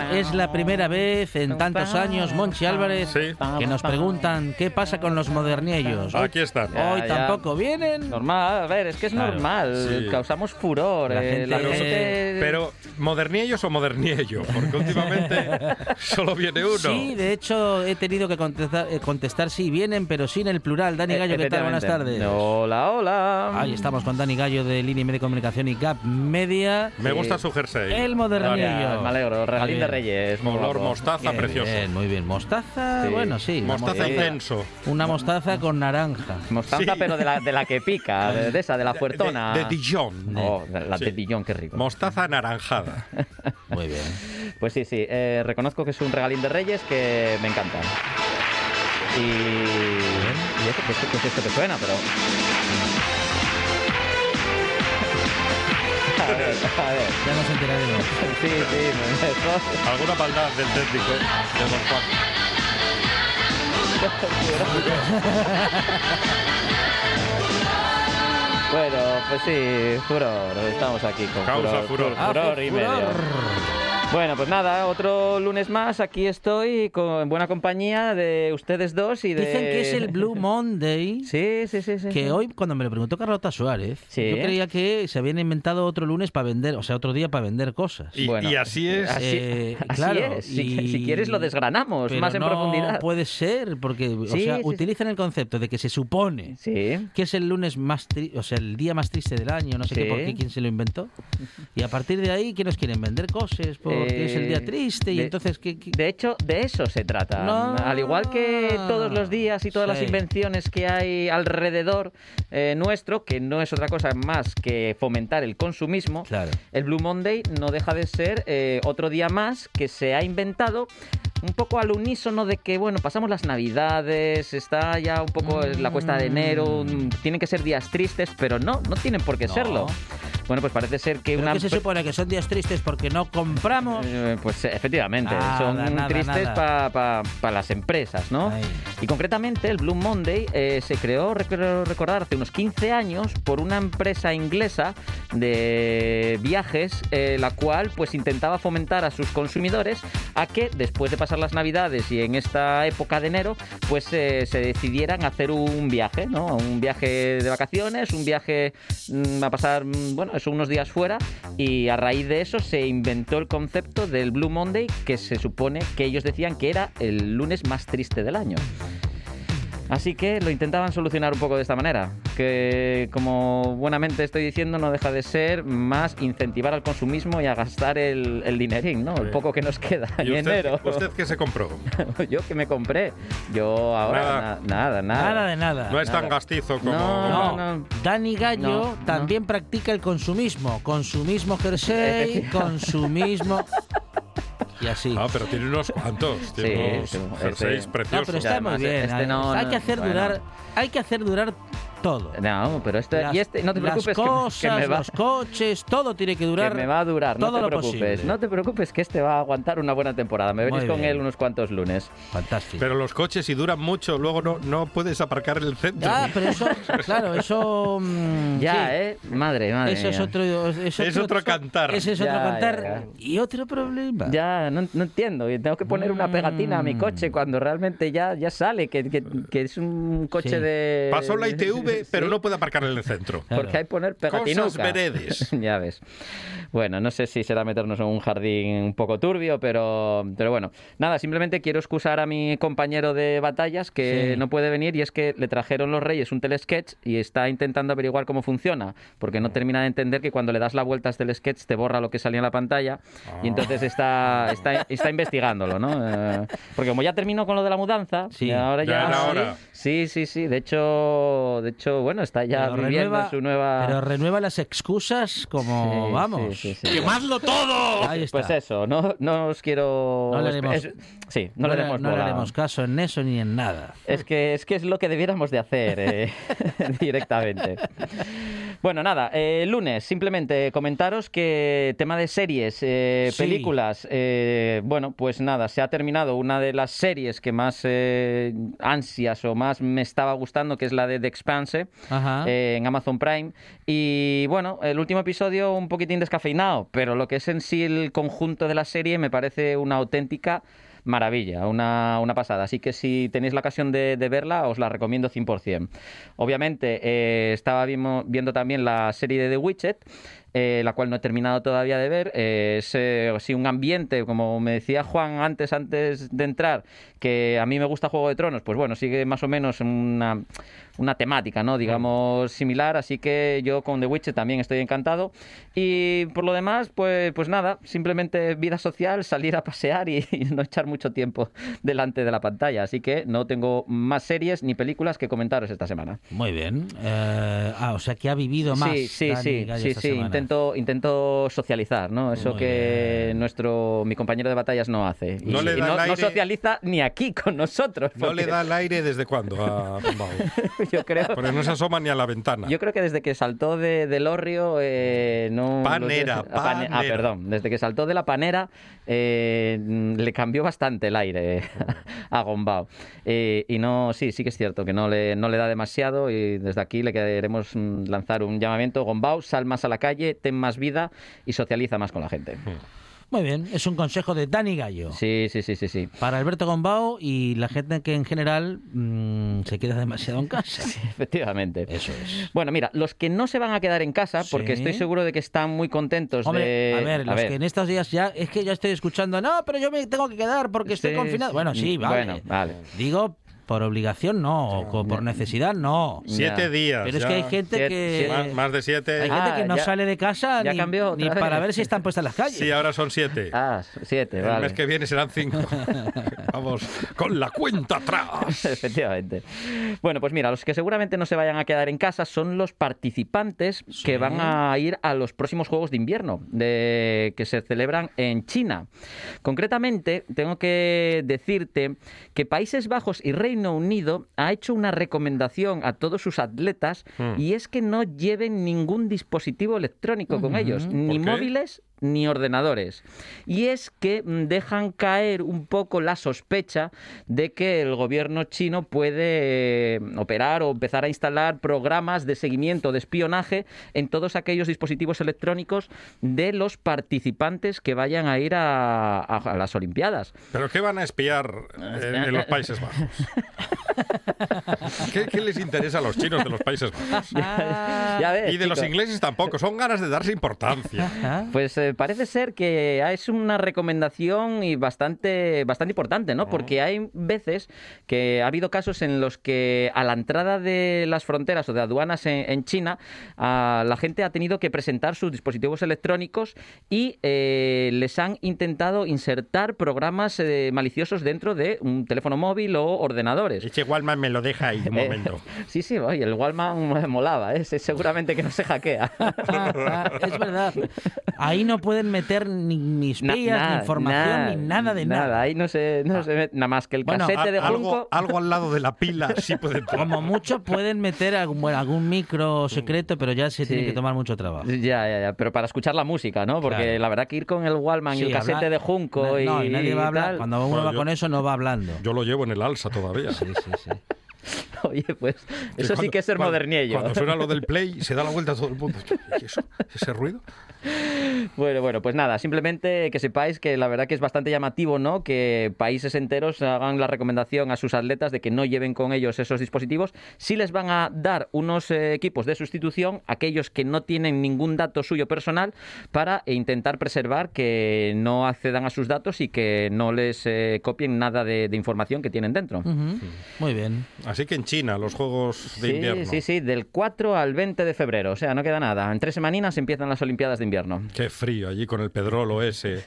atención. Es la primera vez en tantos años, Monchi Álvarez, Sí. que nos preguntan qué pasa con los moderniellos. Aquí están. Hoy Ya, ya. tampoco vienen. Normal, a ver, es que es Claro, normal, sí. causamos furor. La eh, gente- la Pero- gente- Pero, ¿moderniellos o moderniello? Porque últimamente solo viene uno. Sí, de hecho he tenido que contestar, eh, contestar sí, vienen, pero sin el plural. Dani Eh, Gallo, ¿qué tal? Buenas tardes. Hola, hola. Ahí estamos con Dani Gallo de Línea y Media de Comunicación y Gap Media. Me gusta su jersey. El modernillo. Me alegro, regalín de. Reyes. Color mostaza precioso. bien, muy bien. Mostaza, Sí. bueno, sí. Mostaza Sí. incenso. Una mostaza con naranja. Mostaza, Sí. pero de la, de la que pica, de, de esa, de la fuertona. De, de Dijon. Oh, la Sí. de Dijon, qué rico. Mostaza anaranjada. Muy bien. Pues sí, sí, eh, reconozco que es un regalín de Reyes que me encanta. Y. ¿Y esto, qué, es- qué es esto que suena? Pero. A ver, a ver. Ya nos enteraremos. Sí, sí, me dejó. Alguna maldad del técnico de Don Juan. Bueno, pues sí, furor. Estamos aquí con Causa furor. furor, furor y medio. Bueno, pues nada, otro lunes más. Aquí estoy con en buena compañía de ustedes dos y de. Dicen que es el Blue Monday. Sí, sí, sí, sí. Que sí. hoy, cuando me lo preguntó Carlota Suárez, Sí. yo creía que se habían inventado otro lunes para vender, o sea, otro día para vender cosas. Y, Bueno, y así es. Así, Eh, así claro, es. Si, y- si quieres lo desgranamos Pero más en no profundidad. puede ser, porque o sea, sí, sí. utilizan el concepto de que se supone Sí. que es el lunes más tri- o sea, el día más triste del año, no sé qué, por qué, quién se lo inventó. Y a partir de ahí, ¿qué nos quieren vender cosas? Porque es el día Eh, triste y de- entonces ¿qué, qué- De hecho, de eso se trata. No. Al igual que todos los días y todas las invenciones que hay alrededor eh, nuestro, que no es otra cosa más que fomentar el consumismo, Claro. el Blue Monday no deja de ser eh, otro día más que se ha inventado un poco al unísono de que, bueno, pasamos las navidades, está ya un poco la cuesta de enero, mm, tienen que ser días tristes, pero no, no tienen por qué No. serlo. Bueno, pues parece ser que ¿Pero una... qué se supone? ¿Que son días tristes porque no compramos? Eh, Pues eh, efectivamente, son nada, tristes para las empresas, ¿no? Ay. Y concretamente el Blue Monday eh, se creó, recuerdo recordar, hace unos 15 años por una empresa inglesa de viajes, eh, la cual pues intentaba fomentar a sus consumidores a que después de pasar las navidades y en esta época de enero, pues eh, se decidieran hacer un viaje, ¿no? Un viaje de vacaciones, un viaje mm, a pasar, mm, bueno, eso unos días fuera y a raíz de eso se inventó el concepto del Blue Monday que se supone que ellos decían que era el lunes más triste del año. Así que lo intentaban solucionar un poco de esta manera, que como buenamente estoy diciendo no deja de ser más incentivar al consumismo y a gastar el, el dinerín, ¿no? El poco que nos queda en ¿Y usted, enero. usted qué se compró? Yo que me compré. Yo ahora Nada. na- nada, nada. Nada de nada. No es tan gastizo como... No, No, no. Dani Gallo No, también practica el consumismo. Consumismo jersey, consumismo. Y así. Ah, pero tiene unos cuantos. Tiene Sí, unos jerseys No, preciosos. pero Ya, está muy además, bien. este no- hay no- que hacer bueno. durar, hay que hacer durar todo. No, pero este, Las- y este, no te preocupes las que- cosas, que, me va, los coches, todo tiene que durar. que me va a durar, no te lo preocupes. posible. No te preocupes que este va a aguantar una buena temporada. Me veréis Muy con él unos cuantos lunes. Fantástico. Pero los coches, si duran mucho, luego no, no puedes aparcar en el centro. Ah, pero eso, claro, eso. mm, Ya, sí. ¿eh? Madre, madre. Eso es otro, es Es otro cantar. Ese es otro Ya, cantar. ya, ya. Y otro problema. Ya, no, no entiendo. Tengo que poner una pegatina a mi Mm. coche cuando realmente ya, ya sale, que, que- que es un coche Sí. de... Pasó la ITV, pero Sí, no puede aparcar en el centro. Claro. Porque hay que poner pegatinuca. Cosas veredes. ya ves. Bueno, no sé si será meternos en un jardín un poco turbio, pero, pero bueno. Nada, simplemente quiero excusar a mi compañero de batallas que Sí. no puede venir y es que le trajeron los Reyes un telesketch y está intentando averiguar cómo funciona, porque no termina de entender que cuando le das la vuelta a este sketch te borra lo que salía en la pantalla y entonces está, está, está investigándolo, ¿no? Eh, porque como ya terminó con lo de la mudanza, Sí. ahora ya... Ya era hora. Sí, sí, sí. De hecho, de hecho bueno, está ya Pero viviendo renueva, su nueva... pero renueva las excusas como Sí, vamos. sí, sí, sí. ¡Quemadlo todo! Ahí está. Pues eso, no, no os quiero... No le haremos- es- sí, no, le demos no le haremos caso en eso ni en nada. Es que, es que es lo que debiéramos de hacer eh, directamente. Bueno, nada, eh, lunes, simplemente comentaros que tema de series, eh, Sí. películas, eh, bueno, pues nada, se ha terminado una de las series que más eh, ansias o más me estaba gustando, que es la de The Expanse, eh, en Amazon Prime. Y bueno, el último episodio un poquitín descafeinado, pero lo que es en sí el conjunto de la serie me parece una auténtica maravilla, una, una pasada. Así que si tenéis la ocasión de, verla, os la recomiendo 100%. Obviamente, eh, estaba viendo, también la serie de The Witcher, eh, la cual no he terminado todavía de ver. Es eh, así un ambiente, como me decía Juan antes, antes de entrar, que a mí me gusta Juego de Tronos, pues bueno, sigue más o menos una, una temática, ¿no? Digamos, similar, así que yo con The Witcher también estoy encantado. Y por lo demás, pues, pues nada, simplemente vida social, salir a pasear y, y no echar mucho tiempo delante de la pantalla. Así que no tengo más series ni películas que comentaros esta semana. Muy bien. Eh, ah, o sea que ha vivido más. Sí, sí, Dani sí, Gallo sí, esta sí. semana. Intento, intento socializar, ¿no? Eso Muy que bien. nuestro mi compañero de batallas no hace. Y, No le y da no, el no aire. socializa ni aquí con nosotros. ¿No le porque da el aire desde cuándo a? Yo creo, Porque no se asoma ni a la ventana. yo creo que desde que saltó de, del Orrio eh, no... Panera, Ah, Ah, panera. perdón. Desde que saltó de la panera eh, le cambió bastante el aire a Gombao. Eh, y no, sí, sí que es cierto que no le, no le da demasiado y desde aquí le queremos mm, lanzar un llamamiento. Gombao, sal más a la calle, ten más vida y socializa más con la gente. Muy bien. Es un consejo de Dani Gallo. Sí, sí, sí, sí, sí. Para Alberto Gombao y la gente que en general mm, se queda demasiado en casa. Efectivamente. Eso es. Bueno, mira, los que no se van a quedar en casa, porque Sí. estoy seguro de que están muy contentos Hombre, de... a ver, los que en estos días ya es que ya estoy escuchando, no, pero yo me tengo que quedar porque estoy Sí, confinado. sí. Bueno, sí, vale. Bueno, vale. Digo por obligación no, o por necesidad no. Siete días. Pero es que hay gente Siete- que Más, más de siete. hay Ah, gente que no ya- sale de casa ya ni, cambió ni para ver si están puestas las calles. Sí, ahora son siete. Ah, siete, El vale. mes que viene serán cinco. Vamos, con la cuenta atrás. Efectivamente. Bueno, pues mira, los que seguramente no se vayan a quedar en casa son los participantes que van a ir a los próximos Juegos de Invierno de, que se celebran en China. Concretamente, tengo que decirte que Países Bajos y Reino Unido ha hecho una recomendación a todos sus atletas y es que no lleven ningún dispositivo electrónico con ellos, ni qué? móviles ni ordenadores. Y es que mm, dejan caer un poco la sospecha de que el gobierno chino puede eh, operar o empezar a instalar programas de seguimiento, de espionaje en todos aquellos dispositivos electrónicos de los participantes que vayan a ir a, a- a las Olimpiadas. ¿Pero qué van a espiar en, en los Países Bajos? ¿Qué, qué les interesa a los chinos de los Países Bajos? Ya ves, Y de los ingleses tampoco, son ganas de darse importancia. Pues eh, parece ser que es una recomendación y bastante, bastante importante, ¿no? Porque hay veces que ha habido casos en los que a la entrada de las fronteras o de aduanas en, en China, a la gente ha tenido que presentar sus dispositivos electrónicos y eh, les han intentado insertar programas eh, maliciosos dentro de un teléfono móvil o ordenadores. Ese Walmart me lo deja ahí un Eh, momento. sí, sí, oye, el Walmart me molaba, ¿eh? Ese seguramente que no se hackea. ah, es verdad. Ahí no pueden meter ni, ni Na- espías, nada, ni información, ni nada de nada. Ahí no se, no se ve nada más que el Bueno, casete de algo, Junco. algo al lado de la pila sí puede entrar. Como mucho pueden meter algún, bueno, algún micro secreto, pero ya se tiene que tomar mucho trabajo. Ya, ya, ya, pero para escuchar la música, ¿no? Porque Claro. la verdad que ir con el Wallman y el casete habla- de Junco na- y, No, y nadie va a hablar. tal. Cuando uno Bueno, va yo- con eso, no va hablando. Yo lo llevo en el alza todavía. Sí, sí, sí. Oye, pues eso sí que es ser cuando- moderniello. Cuando suena lo del play, se da la vuelta a todo el mundo. ¿Y eso? ¿Ese ruido? Bueno, bueno, pues nada, simplemente que sepáis que la verdad que es bastante llamativo, ¿no? Que países enteros hagan la recomendación a sus atletas de que no lleven con ellos esos dispositivos. Sí les van a dar unos eh, equipos de sustitución, aquellos que no tienen ningún dato suyo personal, para intentar preservar que no accedan a sus datos y que no les eh, copien nada de, de información que tienen dentro. Muy bien. Así que en China, los Juegos de Sí, Invierno. sí, sí, del 4 al 20 de febrero, o sea, no queda nada. En tres semaninas empiezan las Olimpiadas de invierno. Qué frío allí con el pedrolo ese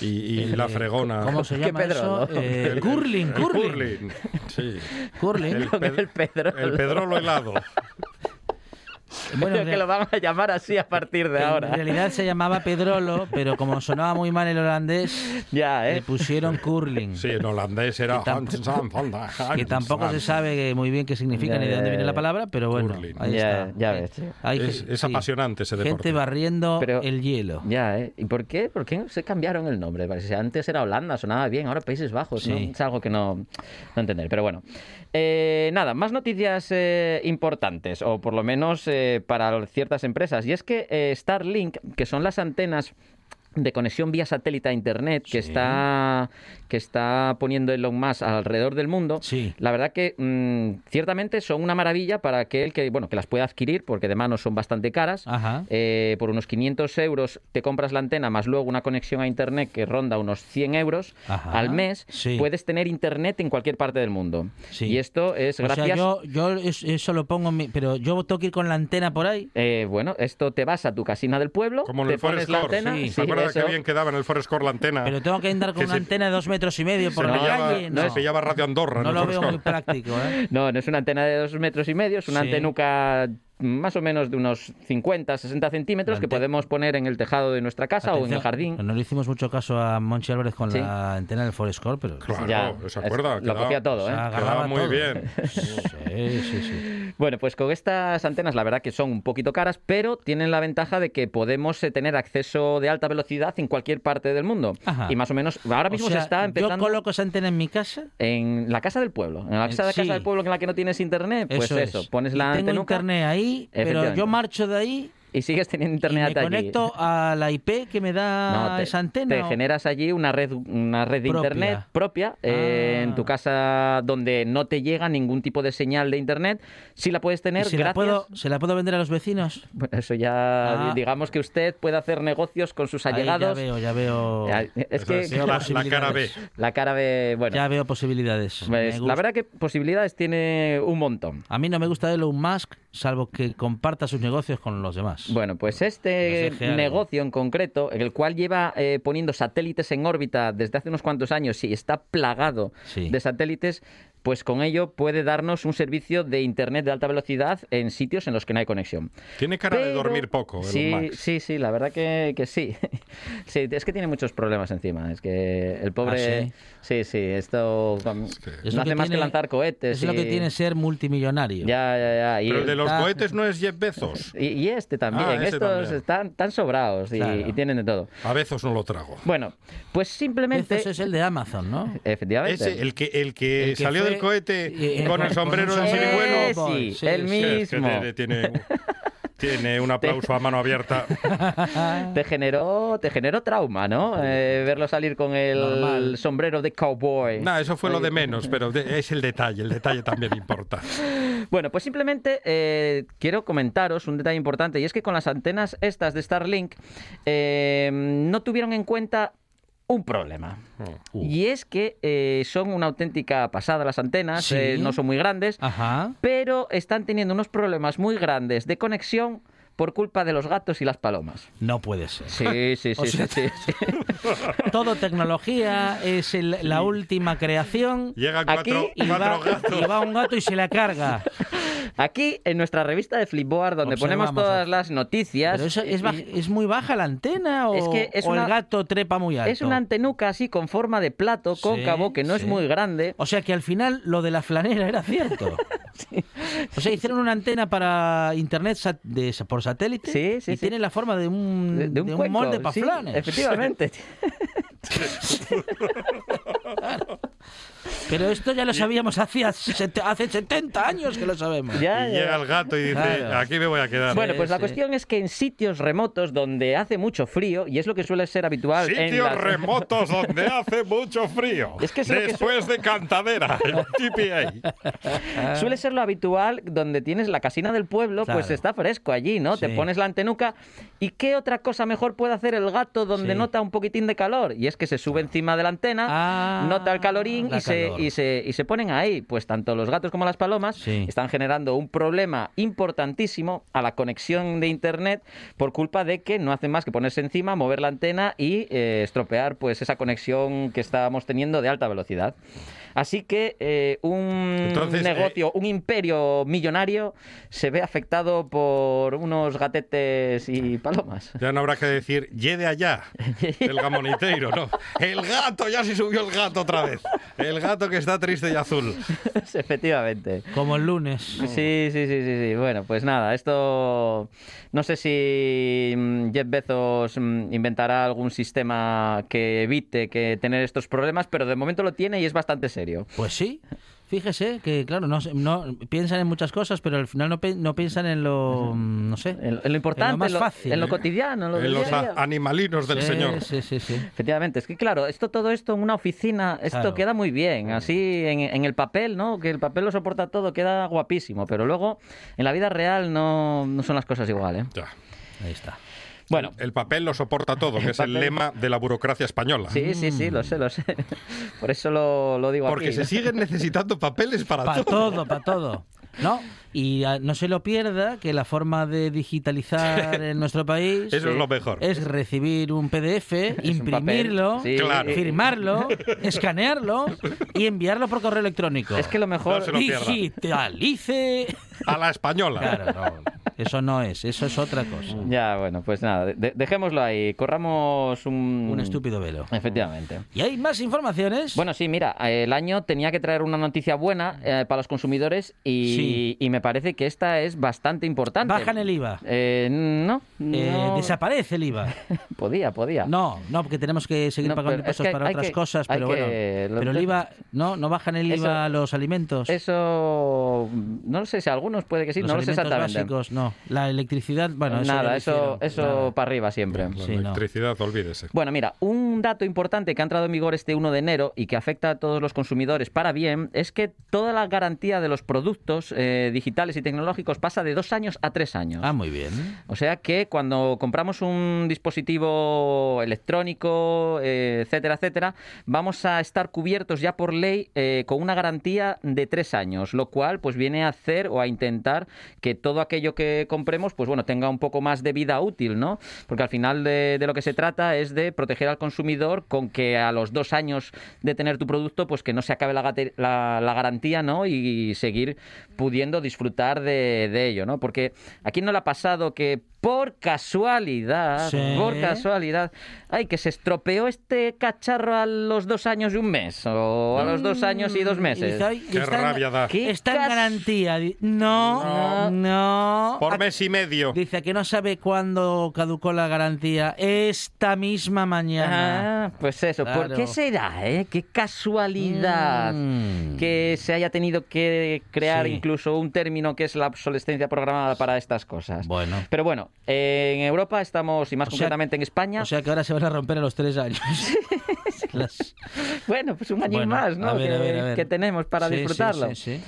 y, y la fregona. ¿Cómo se ¿Qué llama Pedro, eso? no? Eh, El- curling, el curling. curling. Sí. Curling. El, ped- el pedrolo. el pedrolo helado. Bueno, Creo en que lo van a llamar así a partir de En ahora. realidad se llamaba Pedrolo, pero como sonaba muy mal el holandés, Ya, le ¿eh? pusieron curling. Sí, en holandés era... Que tamp- Que tampoco se sabe muy bien qué significa Ya, ni de dónde viene la palabra, pero bueno, Curling. ahí Ya, está. ya ves, hay Es- es apasionante ese deporte. Gente barriendo Pero- el hielo. Ya, ¿eh? ¿Y por qué? ¿Por qué se cambiaron el nombre? Parece antes era Holanda, sonaba bien, ahora Países Bajos, ¿no? Sí. Es algo que no, no entender, pero bueno. Eh, nada, más noticias eh, importantes, o por lo menos eh, para ciertas empresas. Y es que eh, Starlink, que son las antenas de conexión vía satélite a internet que Sí. está que está poniendo Elon Musk alrededor del mundo Sí. la verdad que mm, ciertamente son una maravilla para aquel que bueno que las pueda adquirir porque de mano son bastante caras Ajá. eh, por unos 500 euros te compras la antena más luego una conexión a internet que ronda unos 100 euros Ajá, al mes sí. puedes tener internet en cualquier parte del mundo Sí. y esto es O gracias sea, yo, yo es- eso lo pongo, en mi- pero yo tengo que ir con la antena por ahí. eh, bueno esto te vas a tu casina del pueblo Como en te el pones Forest la Core. antena sí. ¿Se que bien quedaba en el Forest Core la antena? Pero tengo que andar con una se- antena de dos metros y medio por se la pillaba, calle. No, se pillaba Radio Andorra no lo veo muy práctico. ¿eh? No, no es una antena de dos metros y medio, es una Sí. antenuca más o menos de unos 50, 60 centímetros que podemos poner en el tejado de nuestra casa o en el jardín. No le hicimos mucho caso a Monchi Álvarez con Sí. la antena del Forest Core, pero Claro, Ya, ¿se es- acuerda? lo Quedaba- copia todo, o sea, ¿eh? agarraba Quedaba muy todo. bien. Sí, sí, sí. Bueno, pues con estas antenas la verdad que son un poquito caras, pero tienen la ventaja de que podemos eh, tener acceso de alta velocidad en cualquier parte del mundo. Ajá. Y más o menos, ahora mismo O sea, se está empezando... Yo coloco esa antena en mi casa. En la casa del pueblo, en la casa, Sí. casa del pueblo en la que no tienes internet, pues eso, eso, es. pones Y la tengo antenuca internet ahí, pero yo marcho de ahí y sigues teniendo y internet me hasta allí. conecto a la IP que me da No, te, esa antena. te o- generas allí una red, una red de Propia. internet propia eh, Ah. en tu casa donde no te llega ningún tipo de señal de internet. Sí la puedes ¿Y tener se, la puedo, ¿Se la puedo vender a los vecinos? Bueno, eso ya, Ah. digamos que usted puede hacer negocios con sus Ahí allegados. ya veo, ya veo. Es que la, la cara B. la cara de. Bueno, Ya veo posibilidades. Me pues, la verdad que posibilidades tiene un montón. A mí no me gusta Elon Musk, salvo que comparta sus negocios con los demás. Bueno, pues este negocio en concreto, en el cual lleva eh, poniendo satélites en órbita desde hace unos cuantos años y está plagado Sí. de satélites, pues con ello puede darnos un servicio de internet de alta velocidad en sitios en los que no hay conexión. Tiene cara de Pero- dormir poco, Elon Sí, Musk. sí, sí, la verdad que, que sí. sí. Es que tiene muchos problemas encima. Es que el pobre. ¿Ah, sí? sí, sí, esto. Es no lo hace que más que tiene- lanzar cohetes. Es lo que y- tiene ser multimillonario. Ya, ya, ya. Y, Pero el de los está- cohetes no es Jeff Bezos. y, y este también. Ah, Estos también. están tan sobrados y, Claro. y tienen de todo. A Bezos no lo trago. Bueno, pues simplemente. Ese es el de Amazon, ¿no? Efectivamente. Ese, el que, el que, El que salió fue- del cohete eh, con el sombrero sí, sí, el sí, Es que mismo. tiene, un aplauso a mano abierta. Te generó, te generó trauma, ¿no? Eh, verlo salir con el Normal. sombrero de cowboy. No, eso fue lo de menos, pero de- es el detalle, el detalle también importa. Bueno, pues simplemente eh, quiero comentaros un detalle importante y es que con las antenas estas de Starlink eh, no tuvieron en cuenta un problema. Uh. Y es que eh, son una auténtica pasada las antenas, Sí. eh, no son muy grandes, Ajá. pero están teniendo unos problemas muy grandes de conexión por culpa de los gatos y las palomas. No puede ser. Sí, sí, sí, sea, sí, sí, sí. Todo tecnología es el- la última creación. Llegan Aquí cuatro, Y cuatro va, gatos. y va un gato y se la carga. Aquí en nuestra revista de Flipboard, donde Observamos ponemos todas las noticias, Pero eso es, y- es muy baja la antena o, Es que es o una- el gato trepa muy alto. es una antenuca así con forma de plato Sí, cóncavo que no es muy grande. O sea que al final lo de la flanera era cierto. O sea, hicieron una antena para internet sat- de- por satélite Sí, sí, y sí. tiene la forma de un, de, de un, cuenco, molde para flanes. Efectivamente. Pero esto ya lo sabíamos hace, hace 70 años que lo sabemos. Ya, Y ya. llega el gato y dice, Claro. aquí me voy a quedar. Bueno, pues la sí. cuestión es que en sitios remotos donde hace mucho frío, y es lo que suele ser habitual en Sitios las- remotos donde hace mucho frío. Es que es lo que Después de Cantadera, el TPA. Suele ser lo habitual donde tienes la casina del pueblo, pues Claro. está fresco allí, ¿no? Te Sí. pones la antenuca. ¿Y qué otra cosa mejor puede hacer el gato donde Sí. nota un poquitín de calor? Y es que se sube encima de la antena, Ah, nota el calorín y se, calor. Y se, y se ponen ahí. Pues tanto los gatos como las palomas Sí. están generando un problema importantísimo a la conexión de Internet por culpa de que no hacen más que ponerse encima, mover la antena y eh, estropear pues esa conexión que estábamos teniendo de alta velocidad. Así que eh, un Entonces, negocio, un imperio millonario se ve afectado por unos gatetes y palomas. Ya no habrá que decir, de allá, el gamoniteiro, ¿no? El gato, ya se subió el gato otra vez. El gato que está triste y azul. Efectivamente. Como el lunes. Sí, sí, sí, sí, sí. Bueno, pues nada, esto no sé si mm, Jeff Bezos mm, inventará algún sistema que evite que tener estos problemas, pero de momento lo tiene y es bastante serio. Pues sí. Fíjese que, claro, no, no piensan en muchas cosas, pero al final no, pe- no piensan en lo, mm, no sé, En, en lo importante, en lo más en lo, fácil. en lo cotidiano, en lo En del los animalinos del Sí, Señor. Sí, sí, sí. Efectivamente, es que claro, esto todo esto en una oficina, esto Claro. queda muy bien, así en, en el papel, ¿no? Que el papel lo soporta todo, queda guapísimo, pero luego en la vida real no, no son las cosas igual, ¿eh? Ya. Ahí está. Bueno, El papel lo soporta todo, que es el lema de la burocracia española. sí, sí, sí, lo sé, lo sé. Por eso lo, lo digo Porque aquí. se ¿no? siguen necesitando papeles para, Para todo. todo, para todo. ¿No? Y ah, no se lo pierda que la forma de digitalizar en nuestro país Eso es lo mejor. es recibir un PDF, imprimirlo, papel, sí. Claro. firmarlo, escanearlo y enviarlo por correo electrónico. Es que lo mejor... No se lo pierda. Digitalice. A la española. Claro, no. Eso no es, eso es otra cosa. Ya, bueno, pues nada, de- dejémoslo ahí, corramos un... Un estúpido velo. Efectivamente. ¿Y hay más informaciones? Bueno, sí, mira, el año tenía que traer una noticia buena eh, para los consumidores y, Sí. y me parece que esta es bastante importante. Bajan el IVA. Eh, no, Eh, no. desaparece el IVA. Podía, podía. No, no, porque tenemos que seguir No, pagando que para otras que- cosas, pero bueno. Pero el IVA, no, no bajan el Eso- IVA a los alimentos. Eso, no lo sé, si algunos puede que sí, los no lo sé exactamente. básicos, no. La electricidad, bueno, eso Nada, eso, eso Nada. para arriba siempre. La Sí, no. electricidad, olvídese. Bueno, mira, un dato importante que ha entrado en vigor este 1 de enero y que afecta a todos los consumidores para bien es que toda la garantía de los productos eh, digitales y tecnológicos pasa de dos años a tres años. Ah, muy bien. O sea que cuando compramos un dispositivo electrónico, eh, etcétera, etcétera, vamos a estar cubiertos ya por ley eh, con una garantía de tres años, lo cual pues viene a hacer o a intentar que todo aquello que compremos pues bueno tenga un poco más de vida útil, ¿no? Porque al final de, de lo que se trata es de proteger al consumidor con que a los dos años de tener tu producto pues que no se acabe la, la- la garantía, ¿no? Y seguir pudiendo disfrutar de, de ello, ¿no? Porque aquí no le ha pasado que por casualidad, Sí. por casualidad, ay, que se estropeó este cacharro a los dos años y un mes, o a los dos años y dos Y meses. dice, "Ay, Qué está en- rabia da. ¿Qué Está en garantía. No. no. Por A- mes y medio. Dice que no sabe cuándo caducó la garantía. Esta misma mañana. Ah, pues eso, ¿por Claro. qué será, eh? Qué casualidad Mm. que se haya tenido que crear Sí. incluso un término que es la obsolescencia programada para estas cosas. Bueno. Pero bueno, eh, en Europa estamos, y más O sea- concretamente en España, O sea que ahora se van a romper a los tres años. Las- bueno, pues un año Bueno, más, ¿no? a ver, que, a ver, a ver. que tenemos para Sí, sí, disfrutarlo. sí, sí.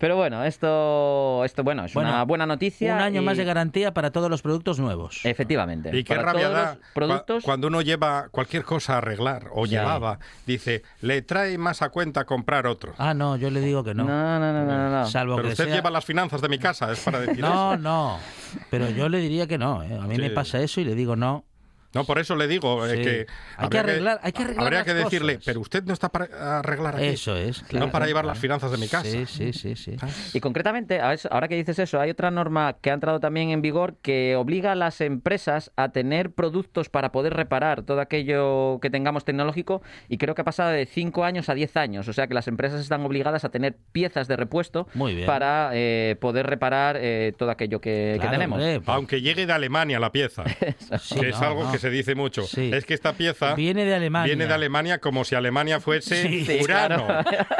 Pero bueno, esto, esto bueno, es Bueno, una buena noticia. Un año y- más de garantía para todos los productos nuevos. Efectivamente. Y qué para rabia todos da los productos. cua- cuando uno lleva cualquier cosa a arreglar o llevaba, dice, le trae más a cuenta comprar otro. Ah, no, yo le digo que no. No, no, no, no, no, no. Salvo Pero que usted sea... lleva las finanzas de mi casa, es para decir No, eso. no. Pero yo le diría que no. ¿eh? A mí Sí. me pasa eso y le digo no. No, por eso le digo eh, Sí. que... Hay que habría hay que arreglar Habría las que decirle, cosas. pero usted no está para arreglar aquí. Eso es. claro, no para llevar claro. las finanzas de mi casa. Sí, sí, sí, sí. Y concretamente, ahora que dices eso, hay otra norma que ha entrado también en vigor que obliga a las empresas a tener productos para poder reparar todo aquello que tengamos tecnológico y creo que ha pasado de 5 años a 10 años. O sea que las empresas están obligadas a tener piezas de repuesto Muy bien. para eh, poder reparar eh, todo aquello que, tenemos. hombre, pues, Aunque llegue de Alemania la pieza, sí, que es no, algo no. que se dice mucho. Sí. Es que esta pieza Viene de Alemania. viene de Alemania como si Alemania fuese Sí. Sí, Urano. claro.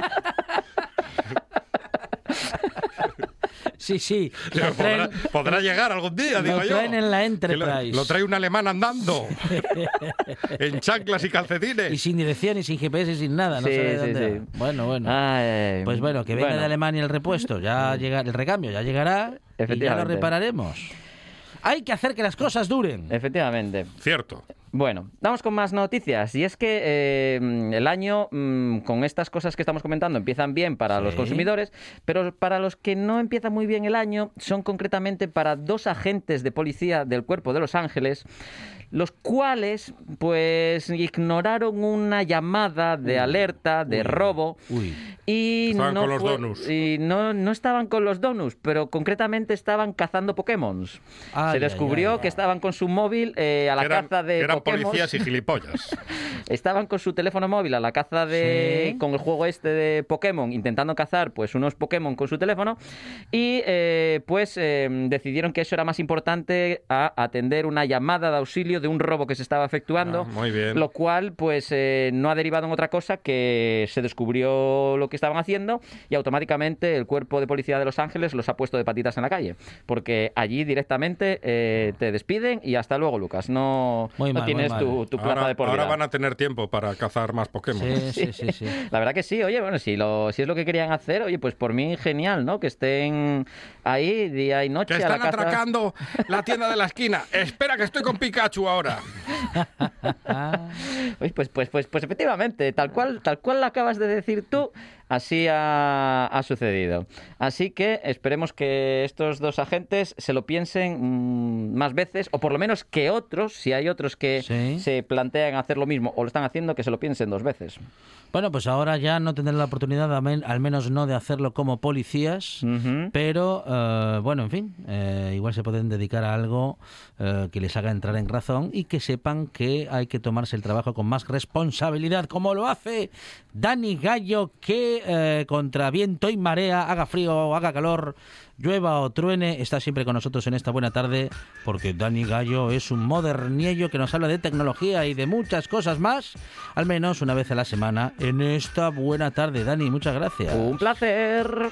Sí, sí. Lo traen, podrá, podrá llegar algún día, lo digo yo. traen en la Enterprise. Lo, lo trae un alemán andando. en chanclas y calcetines. Y sin dirección y sin GPS y sin nada. No Sí, sabe sí, dónde sí. Bueno, bueno. Ay, Pues bueno, que venga bueno. de Alemania el repuesto, ya llega el recambio, ya llegará y ya lo repararemos. Hay que hacer que las cosas duren. Efectivamente. Cierto. Bueno, vamos con más noticias. Y es que eh, el año, mm, con estas cosas que estamos comentando, empiezan bien para los consumidores, pero para los que no empieza muy bien el año, son concretamente para dos agentes de policía del Cuerpo de Los Ángeles los cuales pues ignoraron una llamada de alerta de robo y estaban no con los donuts. y no, no estaban con los donuts, pero concretamente estaban cazando Pokémon. Se descubrió ay, ay, que estaban con su móvil eh, a la eran, caza de policías y gilipollas. Estaban con su teléfono móvil a la caza de. Sí. con el juego este de Pokémon, intentando cazar pues unos Pokémon con su teléfono. Y eh, pues eh, decidieron que eso era más importante a atender una llamada de auxilio de un robo que se estaba efectuando. Ah, muy bien. Lo cual, pues, eh, no ha derivado en otra cosa que se descubrió lo que estaban haciendo y automáticamente el cuerpo de policía de Los Ángeles los ha puesto de patitas en la calle. Porque allí directamente te despiden y hasta luego, Lucas. No, Muy no tienes tu, tu plaza ahora, de por ahora vida. van a tener tiempo para cazar más Pokémon. Sí, sí, sí, sí. La verdad que sí, oye, bueno, si, lo, si es lo que querían hacer, oye, pues por mí genial, ¿no? Que estén ahí día y noche Que a la están caza. atracando la tienda de la esquina. Espera, que estoy con Pikachu ahora. Oye, pues, pues, pues, pues efectivamente, tal cual, tal cual lo acabas de decir tú, así ha, ha sucedido. Así que esperemos que estos dos agentes se lo piensen mm, más veces, o por lo menos que otros, si hay otros que Sí. se plantean hacer lo mismo o lo están haciendo, que se lo piensen dos veces. Bueno, pues ahora ya no tendrán la oportunidad, al men- al menos no de hacerlo como policías, pero eh, bueno, en fin, eh, igual se pueden dedicar a algo eh, que les haga entrar en razón y que sepan que hay que tomarse el trabajo con más responsabilidad, como lo hace Dani Gallo, que eh, contra viento y marea, haga frío o haga calor, llueva o truene, está siempre con nosotros en esta buena tarde, porque Dani Gallo es un moderniello que nos habla de tecnología y de muchas cosas más, al menos una vez a la semana, en esta buena tarde. Dani, muchas gracias. Un placer.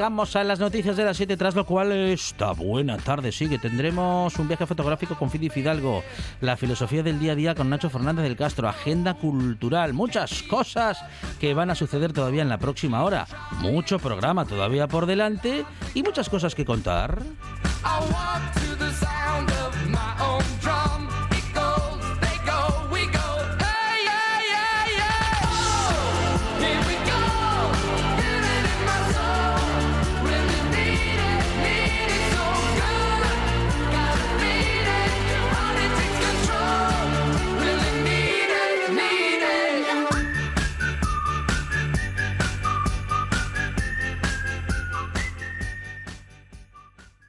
Llegamos a las noticias de las 7, tras lo cual esta buena tarde sigue. Tendremos un viaje fotográfico con Fidi Fidalgo, la filosofía del día a día con Nacho Fernández del Castro, agenda cultural, muchas cosas que van a suceder todavía en la próxima hora. Mucho programa todavía por delante y muchas cosas que contar.